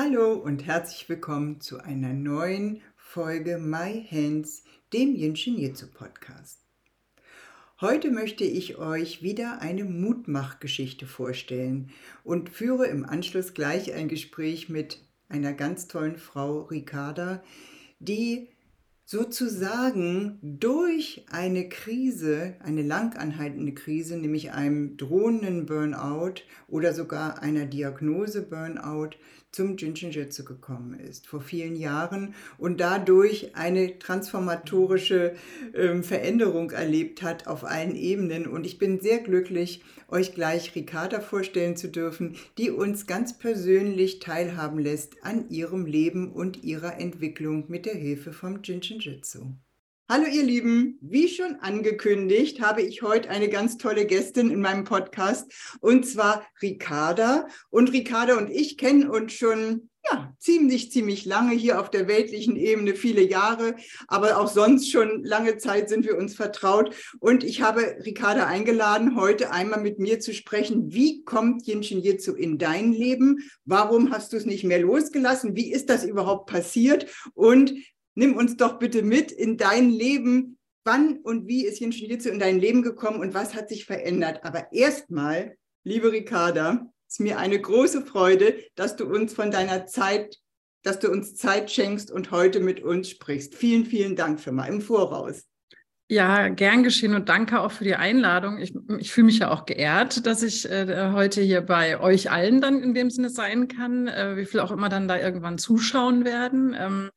Hallo und herzlich willkommen zu einer neuen Folge My Hands, dem Jinshin Jitsu Podcast. Heute möchte ich euch wieder eine Mutmachgeschichte vorstellen und führe im Anschluss gleich ein Gespräch mit einer ganz tollen Frau Ricarda, die sozusagen durch eine Krise, eine langanhaltende Krise, nämlich einem drohenden Burnout oder sogar einer Diagnose Burnout, zum Jinshinjutsu gekommen ist, vor vielen Jahren und dadurch eine transformatorische äh, Veränderung erlebt hat auf allen Ebenen. Und ich bin sehr glücklich, euch gleich Ricarda vorstellen zu dürfen, die uns ganz persönlich teilhaben lässt an ihrem Leben und ihrer Entwicklung mit der Hilfe vom Jinshinjutsu. Hallo ihr Lieben, wie schon angekündigt, habe ich heute eine ganz tolle Gästin in meinem Podcast und zwar Ricarda. Und Ricarda und ich kennen uns schon ja, ziemlich, ziemlich lange hier auf der weltlichen Ebene, viele Jahre, aber auch sonst schon lange Zeit sind wir uns vertraut. Und ich habe Ricarda eingeladen, heute einmal mit mir zu sprechen. Wie kommt Jinshin Jitsu in dein Leben? Warum hast du es nicht mehr losgelassen? Wie ist das überhaupt passiert? Und nimm uns doch bitte mit in dein Leben. Wann und wie ist Yin Jitsu in dein Leben gekommen und was hat sich verändert? Aber erstmal, liebe Ricarda, ist mir eine große Freude, dass du uns von deiner Zeit, dass du uns Zeit schenkst und heute mit uns sprichst. Vielen, vielen Dank für mal im Voraus. Ja, gern geschehen und danke auch für die Einladung. Ich, ich fühle mich ja auch geehrt, dass ich äh, heute hier bei euch allen dann in dem Sinne sein kann, äh, wie viel auch immer dann da irgendwann zuschauen werden. Ähm,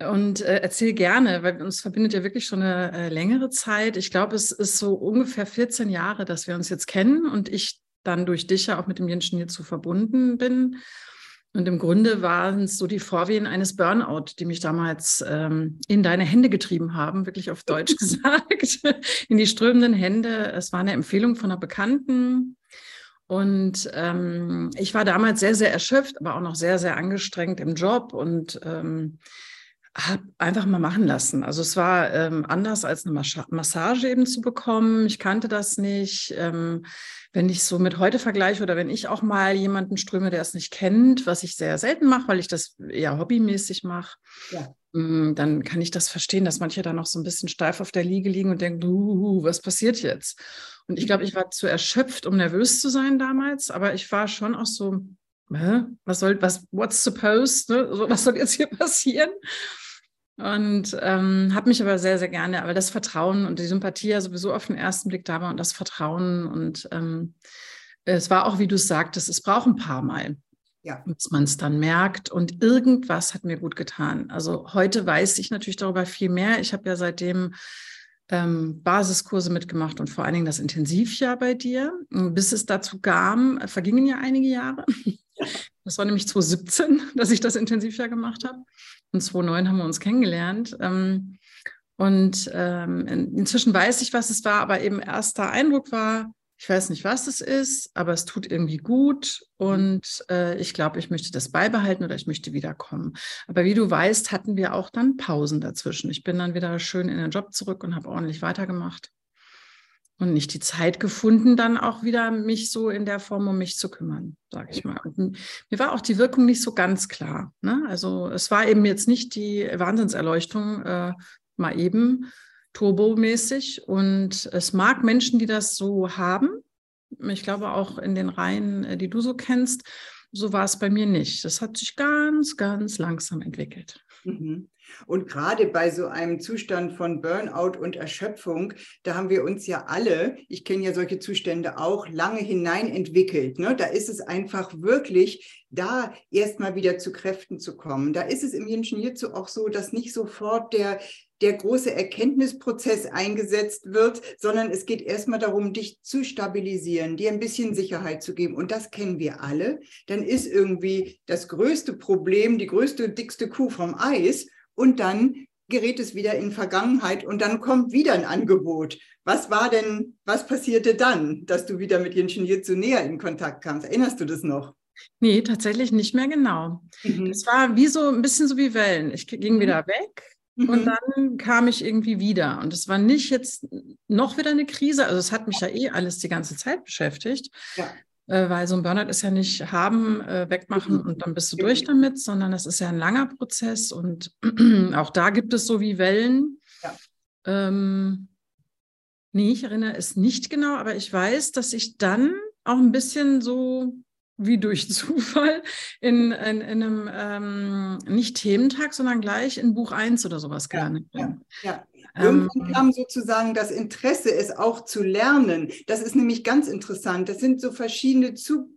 und äh, erzähl gerne, weil uns verbindet ja wirklich schon eine äh, längere Zeit. Ich glaube, es ist so ungefähr 14 Jahre, dass wir uns jetzt kennen und ich dann durch dich ja auch mit dem Jenschen hierzu verbunden bin. Und im Grunde waren es so die Vorwehen eines Burnout, die mich damals ähm, in deine Hände getrieben haben, wirklich auf Deutsch gesagt, in die strömenden Hände. Es war eine Empfehlung von einer Bekannten. Und ähm, ich war damals sehr, sehr erschöpft, aber auch noch sehr, sehr angestrengt im Job und ähm, habe einfach mal machen lassen. Also es war ähm, anders als eine Massage eben zu bekommen. Ich kannte das nicht. Ähm, wenn ich so mit heute vergleiche oder wenn ich auch mal jemanden ströme, der es nicht kennt, was ich sehr selten mache, weil ich das eher hobbymäßig mache, ja. ähm, dann kann ich das verstehen, dass manche da noch so ein bisschen steif auf der Liege liegen und denken, uh, was passiert jetzt? Und ich glaube, ich war zu erschöpft, um nervös zu sein damals, aber ich war schon auch so, was soll, was, what's supposed, ne? was soll jetzt hier passieren? Und ähm, habe mich aber sehr, sehr gerne, aber das Vertrauen und die Sympathie ja sowieso auf den ersten Blick da war und das Vertrauen. Und ähm, es war auch, wie du es sagtest, es braucht ein paar Mal, ja. bis man es dann merkt. Und irgendwas hat mir gut getan. Also heute weiß ich natürlich darüber viel mehr. Ich habe ja seitdem ähm, Basiskurse mitgemacht und vor allen Dingen das Intensivjahr bei dir. Bis es dazu kam, vergingen ja einige Jahre. Das war nämlich 2017, dass ich das Intensivjahr gemacht habe. Und 2009 haben wir uns kennengelernt. Ähm, und ähm, inzwischen weiß ich, was es war, aber eben erster Eindruck war, ich weiß nicht, was es ist, aber es tut irgendwie gut und äh, ich glaube, ich möchte das beibehalten oder ich möchte wiederkommen. Aber wie du weißt, hatten wir auch dann Pausen dazwischen. Ich bin dann wieder schön in den Job zurück und habe ordentlich weitergemacht und nicht die Zeit gefunden, dann auch wieder mich so in der Form um mich zu kümmern, sage ich mal. Und mir war auch die Wirkung nicht so ganz klar. Ne? Also es war eben jetzt nicht die Wahnsinnserleuchtung äh, mal eben turbomäßig. Und es mag Menschen, die das so haben. Ich glaube auch in den Reihen, äh, die du so kennst, so war es bei mir nicht. Das hat sich ganz, ganz langsam entwickelt. Mhm. Und gerade bei so einem Zustand von Burnout und Erschöpfung, da haben wir uns ja alle, ich kenne ja solche Zustände auch, lange hinein entwickelt. Ne? Da ist es einfach wirklich, da erstmal wieder zu Kräften zu kommen. Da ist es im Menschen hierzu auch so, dass nicht sofort der der große Erkenntnisprozess eingesetzt wird, sondern es geht erstmal darum, dich zu stabilisieren, dir ein bisschen Sicherheit zu geben. Und das kennen wir alle. Dann ist irgendwie das größte Problem, die größte, dickste Kuh vom Eis und dann gerät es wieder in Vergangenheit und dann kommt wieder ein Angebot. Was war denn, was passierte dann, dass du wieder mit Jinshin Jitsu näher in Kontakt kamst? Erinnerst du das noch? Nee, tatsächlich nicht mehr genau. Mhm. Das war wie so ein bisschen so wie Wellen. Ich ging mhm. wieder weg mhm. und dann kam ich irgendwie wieder. Und es war nicht jetzt noch wieder eine Krise. Also es hat mich ja eh alles die ganze Zeit beschäftigt. Ja. Äh, weil so ein Burnout ist ja nicht haben, äh, wegmachen und dann bist du durch damit, sondern es ist ja ein langer Prozess und auch da gibt es so wie Wellen. Ja. Ähm, nee, ich erinnere es nicht genau, aber ich weiß, dass ich dann auch ein bisschen so wie durch Zufall in, in, in einem ähm, nicht Thementag, sondern gleich in Buch 1 oder sowas gelandet bin. Ja, ja. Irgendwann ähm, kam sozusagen das Interesse, es auch zu lernen. Das ist nämlich ganz interessant. Das sind so verschiedene, zu,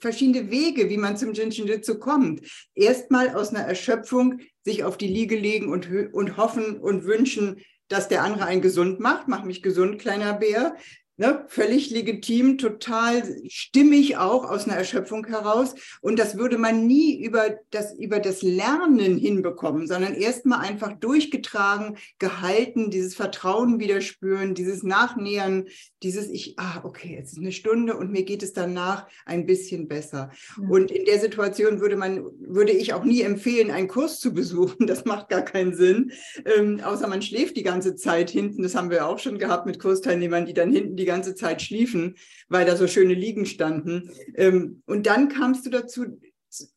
verschiedene Wege, wie man zum Jinshinjutsu kommt. Erstmal aus einer Erschöpfung sich auf die Liege legen und, und hoffen und wünschen, dass der andere einen gesund macht. Mach mich gesund, kleiner Bär. Ne, völlig legitim, total stimmig auch aus einer Erschöpfung heraus. Und das würde man nie über das, über das Lernen hinbekommen, sondern erstmal einfach durchgetragen, gehalten, dieses Vertrauen wieder spüren, dieses Nachnähern, dieses ich, ah, okay, jetzt ist eine Stunde und mir geht es danach ein bisschen besser. Ja. Und in der Situation würde man, würde ich auch nie empfehlen, einen Kurs zu besuchen. Das macht gar keinen Sinn. Ähm, außer man schläft die ganze Zeit hinten. Das haben wir auch schon gehabt mit Kursteilnehmern, die dann hinten die ganze Zeit schliefen, weil da so schöne Liegen standen. Ähm, und dann kamst du dazu,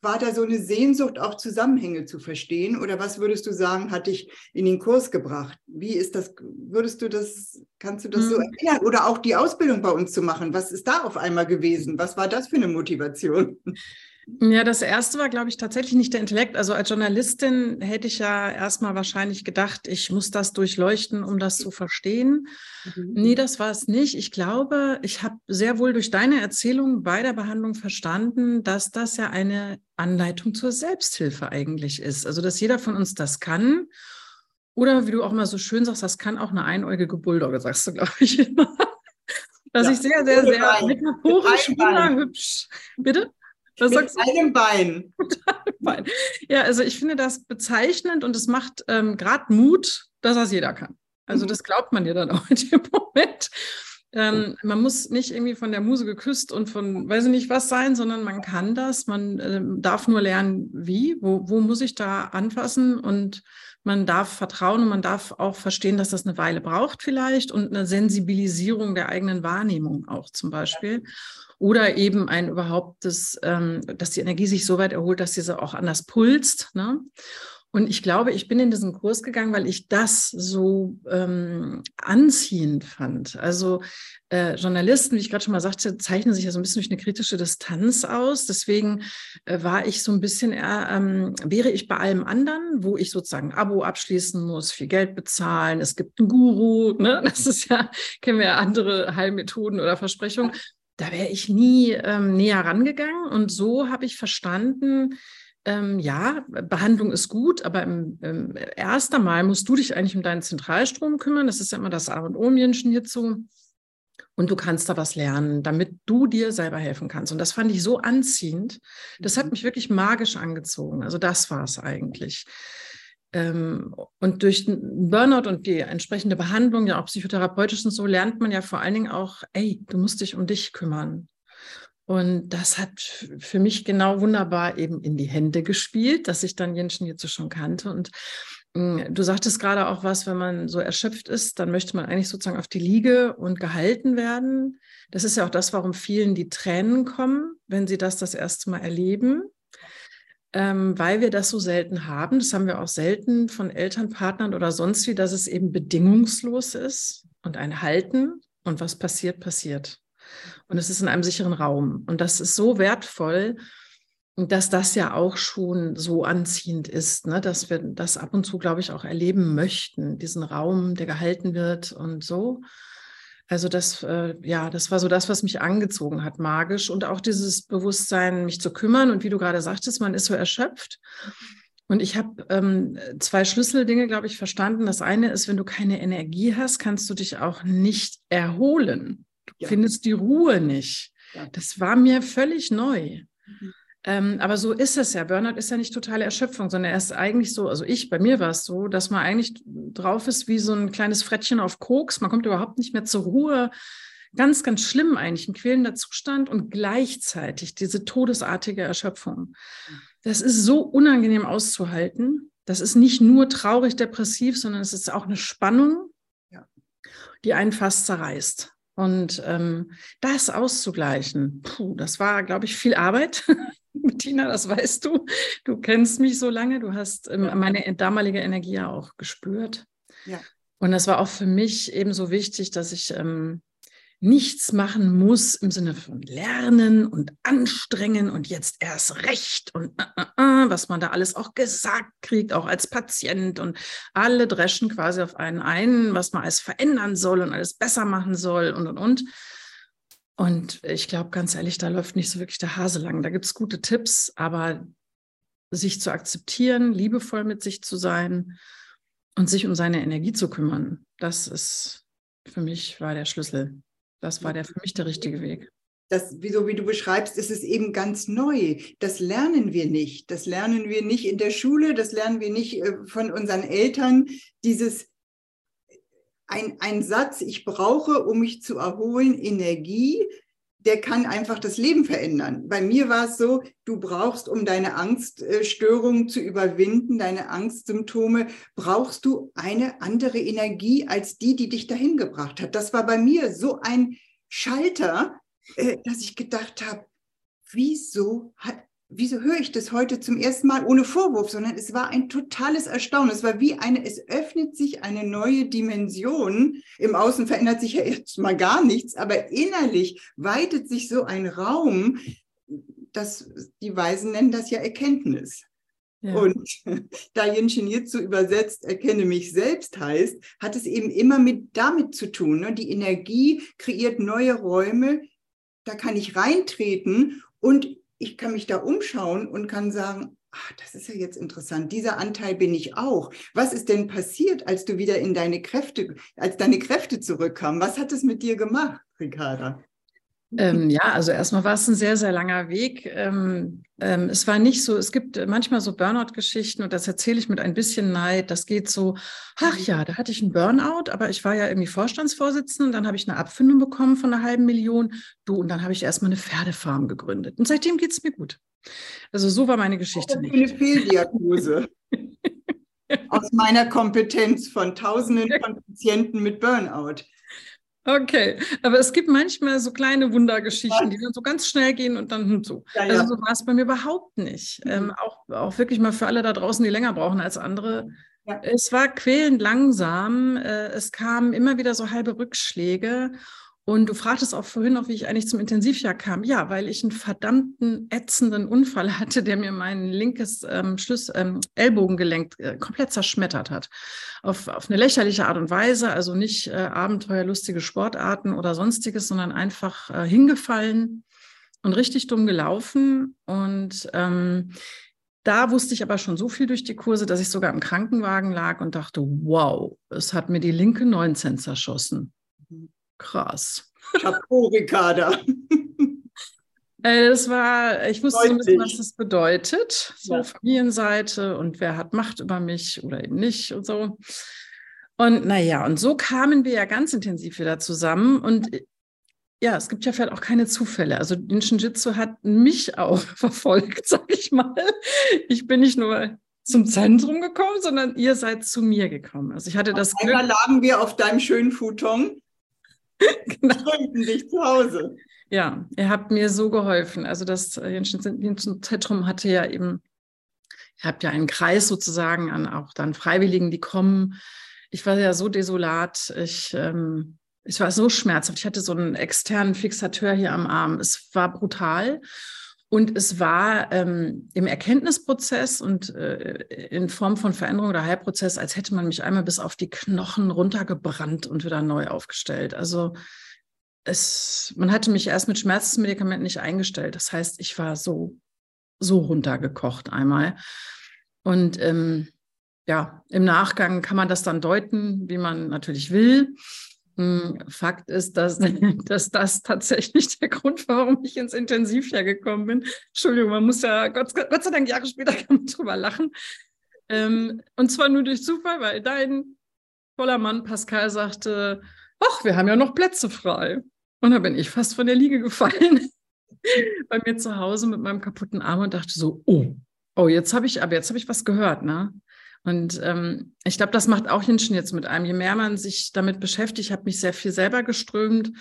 war da so eine Sehnsucht, auch Zusammenhänge zu verstehen? Oder was würdest du sagen, hat dich in den Kurs gebracht? Wie ist das, würdest du das, kannst du das mhm. so erklären? Oder auch die Ausbildung bei uns zu machen? Was ist da auf einmal gewesen? Was war das für eine Motivation? Ja, das erste war, glaube ich, tatsächlich nicht der Intellekt. Also als Journalistin hätte ich ja erstmal wahrscheinlich gedacht, ich muss das durchleuchten, um das zu verstehen. Mhm. Nee, das war es nicht. Ich glaube, ich habe sehr wohl durch deine Erzählung bei der Behandlung verstanden, dass das ja eine Anleitung zur Selbsthilfe eigentlich ist. Also, dass jeder von uns das kann. Oder wie du auch mal so schön sagst, das kann auch eine einäugige Bulldogge, sagst du, glaube ich immer. Was ja, ich sehr, sehr, sehr metaphorisch hübsch. Bitte? Was Mit einem Bein. Bein. Ja, also ich finde das bezeichnend und es macht ähm, gerade Mut, dass das jeder kann. Also mhm. das glaubt man ja dann auch in dem Moment. Ähm, man muss nicht irgendwie von der Muse geküsst und von weiß ich nicht was sein, sondern man kann das. Man äh, darf nur lernen, wie, wo, wo muss ich da anfassen und man darf vertrauen und man darf auch verstehen, dass das eine Weile braucht vielleicht und eine Sensibilisierung der eigenen Wahrnehmung auch zum Beispiel. Oder eben ein überhaupt, das, ähm, dass die Energie sich so weit erholt, dass diese auch anders pulst. Ne? Und ich glaube, ich bin in diesen Kurs gegangen, weil ich das so ähm, anziehend fand. Also äh, Journalisten, wie ich gerade schon mal sagte, zeichnen sich ja so ein bisschen durch eine kritische Distanz aus. Deswegen äh, war ich so ein bisschen eher, ähm, wäre ich bei allem anderen, wo ich sozusagen ein Abo abschließen muss, viel Geld bezahlen, es gibt einen Guru, ne? das ist ja, kennen wir ja andere Heilmethoden oder Versprechungen da wäre ich nie ähm, näher rangegangen. Und so habe ich verstanden, ähm, ja, Behandlung ist gut, aber im, im erst einmal musst du dich eigentlich um deinen Zentralstrom kümmern. Das ist ja immer das A und O Menschen hierzu. Und du kannst da was lernen, damit du dir selber helfen kannst. Und das fand ich so anziehend. Das hat mhm. mich wirklich magisch angezogen. Also das war es eigentlich. Ähm, und durch Burnout und die entsprechende Behandlung, ja auch psychotherapeutisch und so, lernt man ja vor allen Dingen auch, ey, du musst dich um dich kümmern. Und das hat für mich genau wunderbar eben in die Hände gespielt, dass ich dann Jenschen jetzt schon kannte. Und hm, du sagtest gerade auch was, wenn man so erschöpft ist, dann möchte man eigentlich sozusagen auf die Liege und gehalten werden. Das ist ja auch das, warum vielen die Tränen kommen, wenn sie das das erste Mal erleben ähm, weil wir das so selten haben. Das haben wir auch selten von Elternpartnern oder sonst wie, dass es eben bedingungslos ist und ein Halten und was passiert, passiert. Und es ist in einem sicheren Raum. Und das ist so wertvoll, dass das ja auch schon so anziehend ist, ne? dass wir das ab und zu, glaube ich, auch erleben möchten, diesen Raum, der gehalten wird und so. Also das, äh, ja, das war so das, was mich angezogen hat, magisch. Und auch dieses Bewusstsein, mich zu kümmern. Und wie du gerade sagtest, man ist so erschöpft. Und ich habe ähm, zwei Schlüsseldinge, glaube ich, verstanden. Das eine ist, wenn du keine Energie hast, kannst du dich auch nicht erholen. Du ja. findest die Ruhe nicht. Ja. Das war mir völlig neu. Mhm. Ähm, aber so ist es ja. Burnout ist ja nicht totale Erschöpfung, sondern er ist eigentlich so, also ich, bei mir war es so, dass man eigentlich drauf ist wie so ein kleines Frettchen auf Koks. Man kommt überhaupt nicht mehr zur Ruhe. Ganz, ganz schlimm eigentlich, ein quälender Zustand und gleichzeitig diese todesartige Erschöpfung. Das ist so unangenehm auszuhalten. Das ist nicht nur traurig, depressiv, sondern es ist auch eine Spannung, die einen fast zerreißt. Und ähm, das auszugleichen, puh, das war, glaube ich, viel Arbeit. Bettina, das weißt du. Du kennst mich so lange. Du hast ähm, meine damalige Energie ja auch gespürt. Ja. Und das war auch für mich eben so wichtig, dass ich ähm, nichts machen muss im Sinne von lernen und anstrengen und jetzt erst recht und äh, äh, äh, was man da alles auch gesagt kriegt, auch als Patient und alle dreschen quasi auf einen ein, was man alles verändern soll und alles besser machen soll und und und. Und ich glaube, ganz ehrlich, da läuft nicht so wirklich der Hase lang. Da gibt es gute Tipps, aber sich zu akzeptieren, liebevoll mit sich zu sein und sich um seine Energie zu kümmern, das ist für mich war der Schlüssel. Das war der für mich der richtige Weg. Das, so wie du beschreibst, ist es eben ganz neu. Das lernen wir nicht. Das lernen wir nicht in der Schule, das lernen wir nicht äh, von unseren Eltern. Dieses ein, ein Satz, ich brauche, um mich zu erholen, Energie, der kann einfach das Leben verändern. Bei mir war es so, du brauchst, um deine Angststörung zu überwinden, deine Angstsymptome, brauchst du eine andere Energie als die, die dich dahin gebracht hat. Das war bei mir so ein Schalter, äh, dass ich gedacht habe, wieso hat, wieso höre ich das heute zum ersten Mal ohne Vorwurf, sondern es war ein totales Erstaunen. Es war wie eine, es öffnet sich eine neue Dimension. Im Außen verändert sich ja jetzt mal gar nichts, aber innerlich weitet sich so ein Raum, das, die Weisen nennen das ja Erkenntnis. Ja. Und da Yin zu übersetzt, erkenne mich selbst heißt, hat es eben immer mit damit zu tun. Ne? Die Energie kreiert neue Räume, da kann ich reintreten und ich kann mich da umschauen und kann sagen, ach, das ist ja jetzt interessant, dieser Anteil bin ich auch. Was ist denn passiert, als du wieder in deine Kräfte, als deine Kräfte zurückkamen? Was hat es mit dir gemacht, Ricarda? Ähm, ja, also erstmal war es ein sehr, sehr langer Weg. Ähm, ähm, es war nicht so, es gibt manchmal so Burnout-Geschichten und das erzähle ich mit ein bisschen Neid. Das geht so, ach ja, da hatte ich einen Burnout, aber ich war ja irgendwie Vorstandsvorsitzende und dann habe ich eine Abfindung bekommen von einer halben Million. Du, und dann habe ich erstmal eine Pferdefarm gegründet. Und seitdem geht es mir gut. Also so war meine Geschichte. Das ist eine Fehldiagnose. Aus meiner Kompetenz von Tausenden von Patienten mit Burnout. Okay, aber es gibt manchmal so kleine Wundergeschichten, die dann so ganz schnell gehen und dann hm, so. Ja, ja. Also so war es bei mir überhaupt nicht. Mhm. Ähm, auch, auch wirklich mal für alle da draußen, die länger brauchen als andere. Ja. Es war quälend langsam. Äh, es kamen immer wieder so halbe Rückschläge. Und du fragtest auch vorhin noch, wie ich eigentlich zum Intensivjahr kam. Ja, weil ich einen verdammten ätzenden Unfall hatte, der mir mein linkes ähm, Schlüs ähm, Ellbogengelenk äh, komplett zerschmettert hat. Auf, auf eine lächerliche Art und Weise, also nicht äh, abenteuerlustige Sportarten oder sonstiges, sondern einfach äh, hingefallen und richtig dumm gelaufen. Und ähm, da wusste ich aber schon so viel durch die Kurse, dass ich sogar im Krankenwagen lag und dachte, wow, es hat mir die linke 19 zerschossen. Krass. Chapeau, Ricarda. Äh, das war, ich wusste so ein bisschen, was das bedeutet. So ja. Familienseite und wer hat Macht über mich oder eben nicht und so. Und naja, und so kamen wir ja ganz intensiv wieder zusammen. Und ja, es gibt ja vielleicht auch keine Zufälle. Also den Shinjitsu hat mich auch verfolgt, sag ich mal. Ich bin nicht nur zum Zentrum gekommen, sondern ihr seid zu mir gekommen. Also ich hatte das Glück. Einmal lagen wir auf deinem schönen Futon genau. Gründen dich zu Hause. Ja, ihr habt mir so geholfen. Also das Jensen-Zentrum hatte ja eben, ihr habt ja einen Kreis sozusagen an auch dann Freiwilligen, die kommen. Ich war ja so desolat. Ich, ähm, ich war so schmerzhaft. Ich hatte so einen externen Fixateur hier am Arm. Es war brutal. Und es war ähm, im Erkenntnisprozess und äh, in Form von Veränderung oder Heilprozess, als hätte man mich einmal bis auf die Knochen runtergebrannt und wieder neu aufgestellt. Also es, man hatte mich erst mit Schmerzmedikamenten nicht eingestellt. Das heißt, ich war so, so runtergekocht einmal. Und ähm, ja, im Nachgang kann man das dann deuten, wie man natürlich will. Hm, Fakt ist, dass, dass das tatsächlich der Grund war, warum ich ins Intensivjahr gekommen bin. Entschuldigung, man muss ja, Gott, Gott sei Dank, Jahre später kann man drüber lachen. Ähm, und zwar nur durch Zufall, weil dein toller Mann Pascal sagte, ach, wir haben ja noch Plätze frei. Und da bin ich fast von der Liege gefallen bei mir zu Hause mit meinem kaputten Arm und dachte so, oh, oh, jetzt habe ich, aber jetzt habe ich was gehört, ne? Und ähm, ich glaube, das macht auch Hinschen jetzt mit einem. Je mehr man sich damit beschäftigt, ich habe mich sehr viel selber geströmt.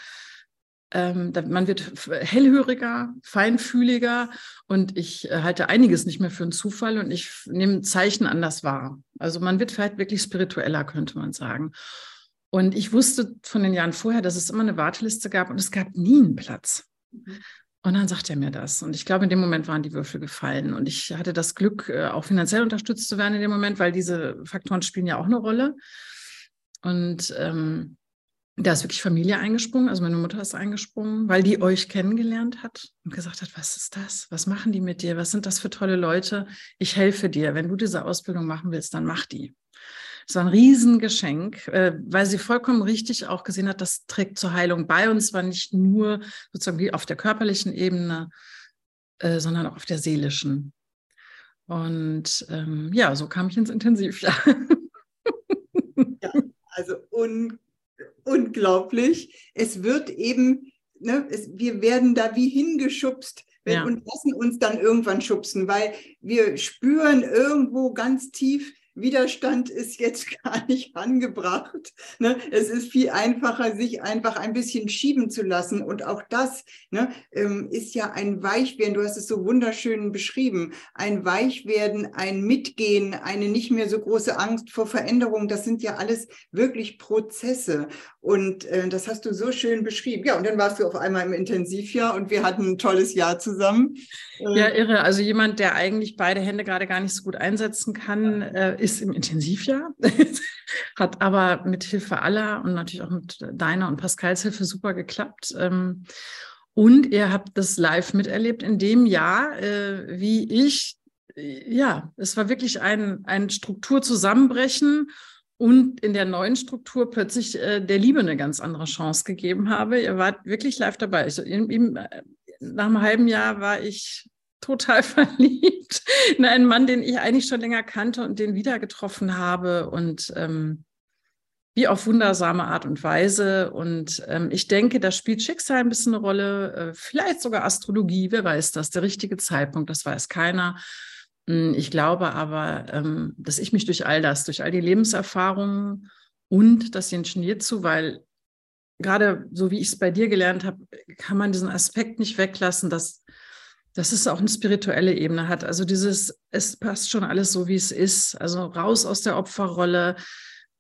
Ähm, man wird hellhöriger, feinfühliger und ich äh, halte einiges nicht mehr für einen Zufall und ich nehme Zeichen anders wahr. Also man wird vielleicht wirklich spiritueller, könnte man sagen. Und ich wusste von den Jahren vorher, dass es immer eine Warteliste gab und es gab nie einen Platz. Und dann sagt er mir das. Und ich glaube, in dem Moment waren die Würfel gefallen. Und ich hatte das Glück, äh, auch finanziell unterstützt zu werden in dem Moment, weil diese Faktoren spielen ja auch eine Rolle. Und ähm, da ist wirklich Familie eingesprungen, also meine Mutter ist eingesprungen, weil die euch kennengelernt hat und gesagt hat, was ist das? Was machen die mit dir? Was sind das für tolle Leute? Ich helfe dir. Wenn du diese Ausbildung machen willst, dann mach die. War ein Riesengeschenk, äh, weil sie vollkommen richtig auch gesehen hat, das trägt zur Heilung bei uns, war nicht nur sozusagen auf der körperlichen Ebene, äh, sondern auch auf der seelischen. Und ähm, ja, so kam ich ins Intensivjahr. ja, also un unglaublich. Es wird eben, ne, es, wir werden da wie hingeschubst ja. und lassen uns dann irgendwann schubsen, weil wir spüren irgendwo ganz tief, Widerstand ist jetzt gar nicht angebracht. Ne? Es ist viel einfacher, sich einfach ein bisschen schieben zu lassen. Und auch das ne, ähm, ist ja ein Weichwerden, du hast es so wunderschön beschrieben, ein Weichwerden, ein Mitgehen, eine nicht mehr so große Angst vor Veränderung. Das sind ja alles wirklich Prozesse. Und äh, das hast du so schön beschrieben. Ja, und dann warst du auf einmal im Intensivjahr und wir hatten ein tolles Jahr zusammen. Ja, ähm, irre. Also jemand, der eigentlich beide Hände gerade gar nicht so gut einsetzen kann, äh, ist im Intensivjahr, hat aber mit Hilfe aller und natürlich auch mit deiner und Pascals Hilfe super geklappt. Ähm, und ihr habt das live miterlebt in dem Jahr, äh, wie ich, äh, ja, es war wirklich ein, ein Strukturzusammenbrechen und in der neuen Struktur plötzlich äh, der Liebe eine ganz andere Chance gegeben habe. Ihr wart wirklich live dabei. Also in, in, äh, nach einem halben Jahr war ich total verliebt in einen Mann, den ich eigentlich schon länger kannte und den wieder getroffen habe und ähm, wie auf wundersame Art und Weise. Und ähm, ich denke, da spielt Schicksal ein bisschen eine Rolle, äh, vielleicht sogar Astrologie, wer weiß das, der richtige Zeitpunkt, das weiß keiner. Hm, ich glaube aber, ähm, dass ich mich durch all das, durch all die Lebenserfahrungen und das zu, weil gerade so wie ich es bei dir gelernt habe, kann man diesen Aspekt nicht weglassen, dass, dass es auch eine spirituelle Ebene hat. Also dieses, es passt schon alles so, wie es ist. Also raus aus der Opferrolle,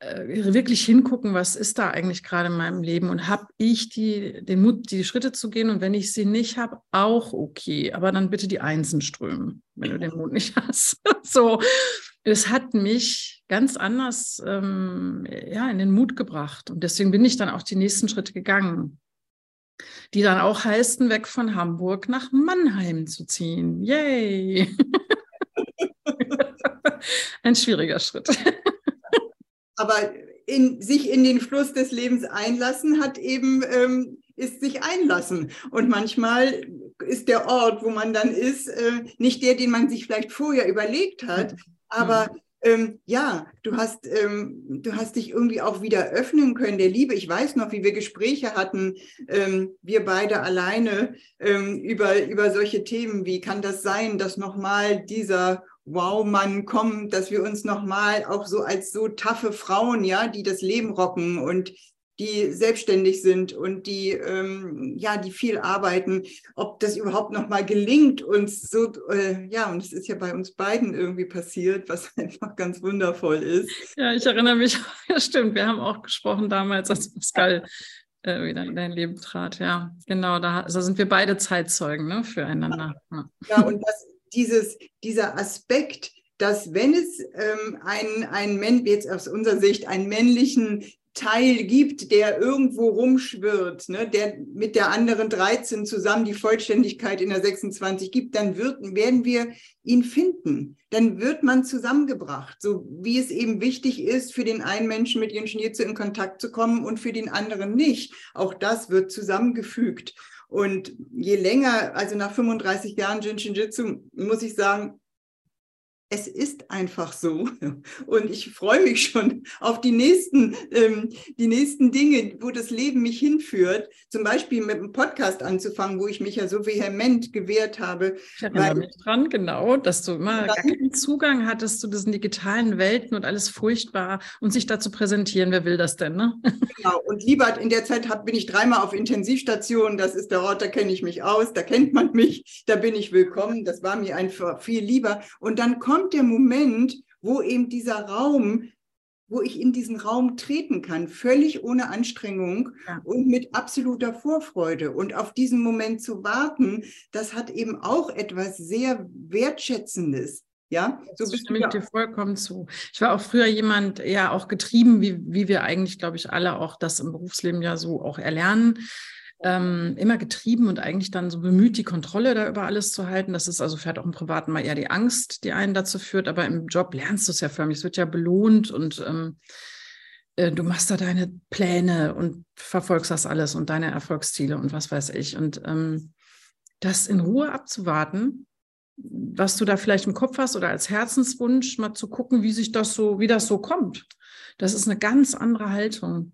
wirklich hingucken, was ist da eigentlich gerade in meinem Leben und habe ich die, den Mut, die Schritte zu gehen und wenn ich sie nicht habe, auch okay, aber dann bitte die Einsen strömen, wenn du den Mut nicht hast. so, es hat mich ganz anders ähm, ja, in den Mut gebracht und deswegen bin ich dann auch die nächsten Schritte gegangen, die dann auch heißen, weg von Hamburg nach Mannheim zu ziehen. Yay! Ein schwieriger Schritt aber in, sich in den Fluss des Lebens einlassen hat eben, ähm, ist sich einlassen. Und manchmal ist der Ort, wo man dann ist, äh, nicht der, den man sich vielleicht vorher überlegt hat. Aber ähm, ja, du hast, ähm, du hast dich irgendwie auch wieder öffnen können der Liebe. Ich weiß noch, wie wir Gespräche hatten, ähm, wir beide alleine ähm, über, über solche Themen. Wie kann das sein, dass nochmal dieser Wow-Mann kommt, dass wir uns nochmal auch so als so taffe Frauen, ja, die das Leben rocken und die selbstständig sind und die ähm, ja die viel arbeiten, ob das überhaupt noch mal gelingt uns so äh, ja und es ist ja bei uns beiden irgendwie passiert, was einfach ganz wundervoll ist. Ja, ich erinnere mich, ja stimmt, wir haben auch gesprochen damals, als Pascal äh, wieder in dein Leben trat. Ja, genau, da also sind wir beide Zeitzeugen ne, füreinander. Ja, ja und das dieses, dieser Aspekt, dass wenn es ähm, einen, einen Mann, jetzt aus unserer Sicht, einen männlichen Teil gibt, der irgendwo rumschwirrt, ne, der mit der anderen 13 zusammen die Vollständigkeit in der 26 gibt, dann wird, werden wir ihn finden. Dann wird man zusammengebracht, so wie es eben wichtig ist, für den einen Menschen mit Jinshinjitsu in Kontakt zu kommen und für den anderen nicht. Auch das wird zusammengefügt. Und je länger, also nach 35 Jahren Jinshinjitsu, muss ich sagen, es ist einfach so. Und ich freue mich schon auf die nächsten, ähm, die nächsten Dinge, wo das Leben mich hinführt. Zum Beispiel mit einem Podcast anzufangen, wo ich mich ja so vehement gewehrt habe. Ich erinnere mich dran, genau, dass du immer gar keinen Zugang hattest zu diesen digitalen Welten und alles furchtbar und sich dazu präsentieren. Wer will das denn, ne? Genau. Und lieber in der Zeit hab, bin ich dreimal auf Intensivstation. Das ist der Ort, da kenne ich mich aus, da kennt man mich, da bin ich willkommen. Das war mir einfach viel lieber. Und dann kommt kommt der Moment, wo eben dieser Raum, wo ich in diesen Raum treten kann, völlig ohne Anstrengung ja. und mit absoluter Vorfreude. Und auf diesen Moment zu warten, das hat eben auch etwas sehr Wertschätzendes. Ja, so bist stimme ich dir vollkommen zu. Ich war auch früher jemand, ja, auch getrieben, wie, wie wir eigentlich, glaube ich, alle auch das im Berufsleben ja so auch erlernen ähm, immer getrieben und eigentlich dann so bemüht, die Kontrolle da über alles zu halten. Das ist also vielleicht auch im Privaten mal eher die Angst, die einen dazu führt, aber im Job lernst du es ja förmlich. Es wird ja belohnt und ähm, äh, du machst da deine Pläne und verfolgst das alles und deine Erfolgsziele und was weiß ich. Und ähm, das in Ruhe abzuwarten, was du da vielleicht im Kopf hast oder als Herzenswunsch, mal zu gucken, wie sich das so, wie das so kommt. Das ist eine ganz andere Haltung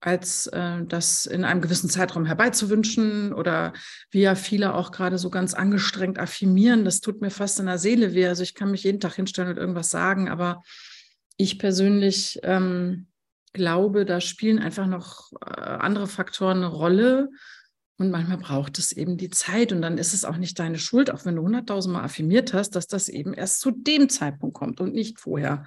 als äh, das in einem gewissen Zeitraum herbeizuwünschen oder wie ja viele auch gerade so ganz angestrengt affirmieren. Das tut mir fast in der Seele weh. Also ich kann mich jeden Tag hinstellen und irgendwas sagen, aber ich persönlich ähm, glaube, da spielen einfach noch äh, andere Faktoren eine Rolle. Und manchmal braucht es eben die Zeit. Und dann ist es auch nicht deine Schuld, auch wenn du hunderttausendmal affirmiert hast, dass das eben erst zu dem Zeitpunkt kommt und nicht vorher.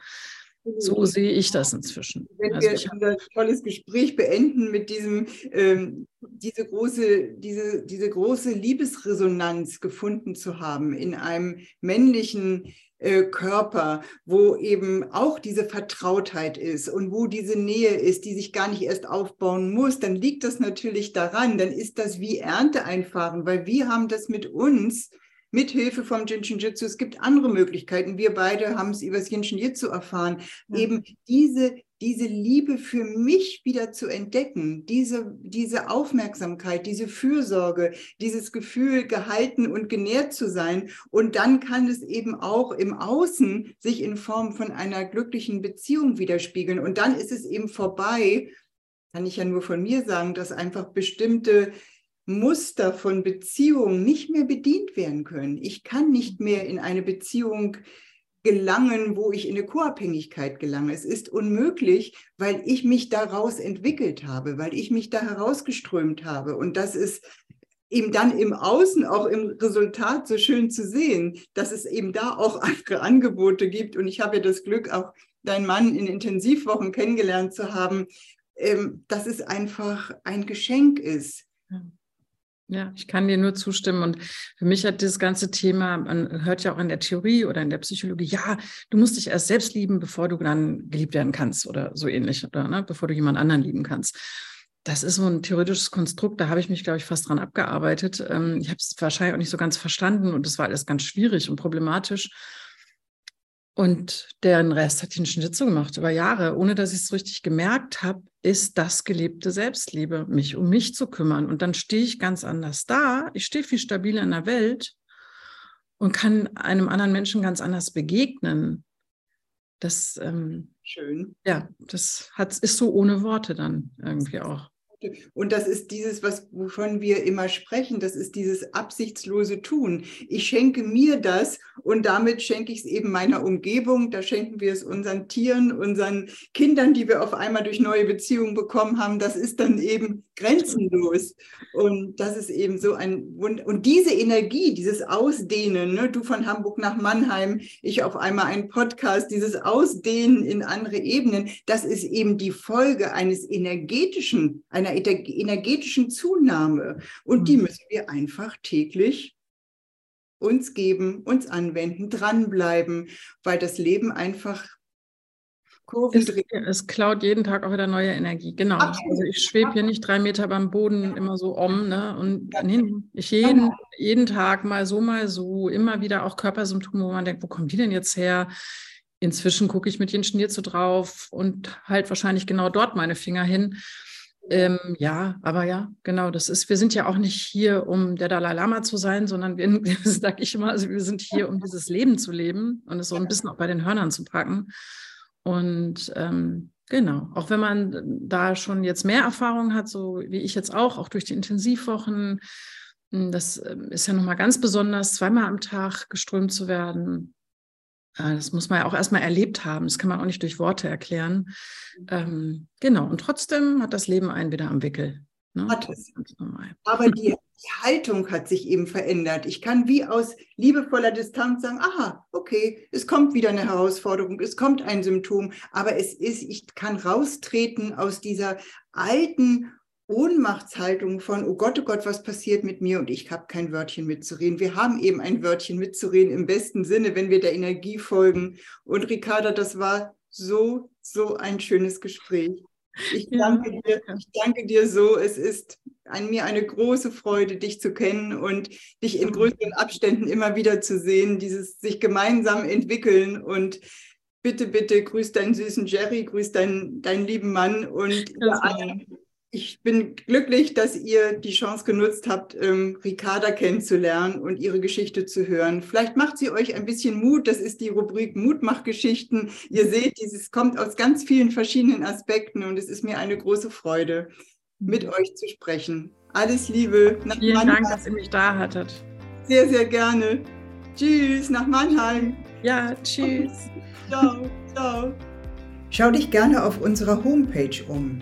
So sehe ich das inzwischen. Wenn also wir unser tolles Gespräch beenden mit diesem, ähm, diese, große, diese, diese große Liebesresonanz gefunden zu haben in einem männlichen äh, Körper, wo eben auch diese Vertrautheit ist und wo diese Nähe ist, die sich gar nicht erst aufbauen muss, dann liegt das natürlich daran, dann ist das wie Ernte einfahren, weil wir haben das mit uns mit Hilfe vom Jinshin Jitsu. Es gibt andere Möglichkeiten. Wir beide haben es über das Jinshin Jitsu erfahren. Ja. Eben diese, diese Liebe für mich wieder zu entdecken, diese, diese Aufmerksamkeit, diese Fürsorge, dieses Gefühl, gehalten und genährt zu sein. Und dann kann es eben auch im Außen sich in Form von einer glücklichen Beziehung widerspiegeln. Und dann ist es eben vorbei, kann ich ja nur von mir sagen, dass einfach bestimmte Muster von Beziehungen nicht mehr bedient werden können. Ich kann nicht mehr in eine Beziehung gelangen, wo ich in eine Co-Abhängigkeit gelange. Es ist unmöglich, weil ich mich daraus entwickelt habe, weil ich mich da herausgeströmt habe. Und das ist eben dann im Außen, auch im Resultat so schön zu sehen, dass es eben da auch andere Angebote gibt. Und ich habe ja das Glück, auch deinen Mann in Intensivwochen kennengelernt zu haben, ähm, dass es einfach ein Geschenk ist. Ja, ich kann dir nur zustimmen. Und für mich hat dieses ganze Thema, man hört ja auch in der Theorie oder in der Psychologie, ja, du musst dich erst selbst lieben, bevor du dann geliebt werden kannst oder so ähnlich, oder ne, bevor du jemand anderen lieben kannst. Das ist so ein theoretisches Konstrukt, da habe ich mich, glaube ich, fast dran abgearbeitet. Ähm, ich habe es wahrscheinlich auch nicht so ganz verstanden und es war alles ganz schwierig und problematisch. Und deren Rest hat den Schnitzel gemacht über Jahre, ohne dass ich es richtig gemerkt habe, ist das gelebte Selbstliebe, mich um mich zu kümmern. Und dann stehe ich ganz anders da. Ich stehe viel stabiler in der Welt und kann einem anderen Menschen ganz anders begegnen. Das ähm, schön. Ja, das hat, ist so ohne Worte dann irgendwie auch. Und das ist dieses, was, wovon wir immer sprechen, das ist dieses absichtslose Tun. Ich schenke mir das und damit schenke ich es eben meiner Umgebung, da schenken wir es unseren Tieren, unseren Kindern, die wir auf einmal durch neue Beziehungen bekommen haben. Das ist dann eben grenzenlos. Und das ist eben so ein Wund und diese Energie, dieses Ausdehnen, ne, du von Hamburg nach Mannheim, ich auf einmal einen Podcast, dieses Ausdehnen in andere Ebenen, das ist eben die Folge eines energetischen, einer energetischen Zunahme. Und die mhm. müssen wir einfach täglich uns geben, uns anwenden, dranbleiben, weil das Leben einfach Kurven drehen. Es, klaut jeden Tag auch wieder neue Energie. Genau. Also ich schwebe hier nicht drei Meter beim Boden immer so um. Ne? Und ja. nee, ich jeden, jeden Tag mal so, mal so, immer wieder auch Körpersymptome, wo man denkt, wo kommen die denn jetzt her? Inzwischen gucke ich mit den Schnitzel drauf und halt wahrscheinlich genau dort meine Finger hin. Ähm, ja, aber ja, genau, das ist, wir sind ja auch nicht hier, um der Dalai Lama zu sein, sondern wir, sag ich immer, also wir sind hier, um dieses Leben zu leben und es so ein bisschen auch bei den Hörnern zu packen. Und ähm, genau, auch wenn man da schon jetzt mehr Erfahrung hat, so wie ich jetzt auch, auch durch die Intensivwochen, hm, das ähm, ist ja nochmal ganz besonders, zweimal am Tag geströmt zu werden. Äh, das muss man ja auch erstmal erlebt haben. Das kann man auch nicht durch Worte erklären. Ähm, genau. Und trotzdem hat das Leben einen wieder am Wickel. Ne? Hat es. Aber die, die, Haltung hat sich eben verändert. Ich kann wie aus liebevoller Distanz sagen, aha, okay, es kommt wieder eine Herausforderung, es kommt ein Symptom, aber es ist, ich kann raustreten aus dieser alten Ohnmachtshaltung von, oh Gott, oh Gott, was passiert mit mir und ich habe kein Wörtchen mitzureden. Wir haben eben ein Wörtchen mitzureden im besten Sinne, wenn wir der Energie folgen. Und Ricarda, das war so, so ein schönes Gespräch. Ich danke, ja. dir, ich danke dir so. Es ist an mir eine große Freude, dich zu kennen und dich in größeren Abständen immer wieder zu sehen, dieses sich gemeinsam entwickeln und bitte, bitte grüß deinen süßen Jerry, grüß deinen, deinen lieben Mann und ihr alle, ich bin glücklich, dass ihr die Chance genutzt habt, ähm, Ricarda kennenzulernen und ihre Geschichte zu hören. Vielleicht macht sie euch ein bisschen Mut. Das ist die Rubrik Mutmachgeschichten. Ihr seht, dieses kommt aus ganz vielen verschiedenen Aspekten und es ist mir eine große Freude, mit euch zu sprechen. Alles Liebe. Nach Vielen Mannheim. Dank, dass ihr mich da hattet. Sehr, sehr gerne. Tschüss nach Mannheim. Ja, tschüss. Ciao, ciao. Schau dich gerne auf unserer Homepage um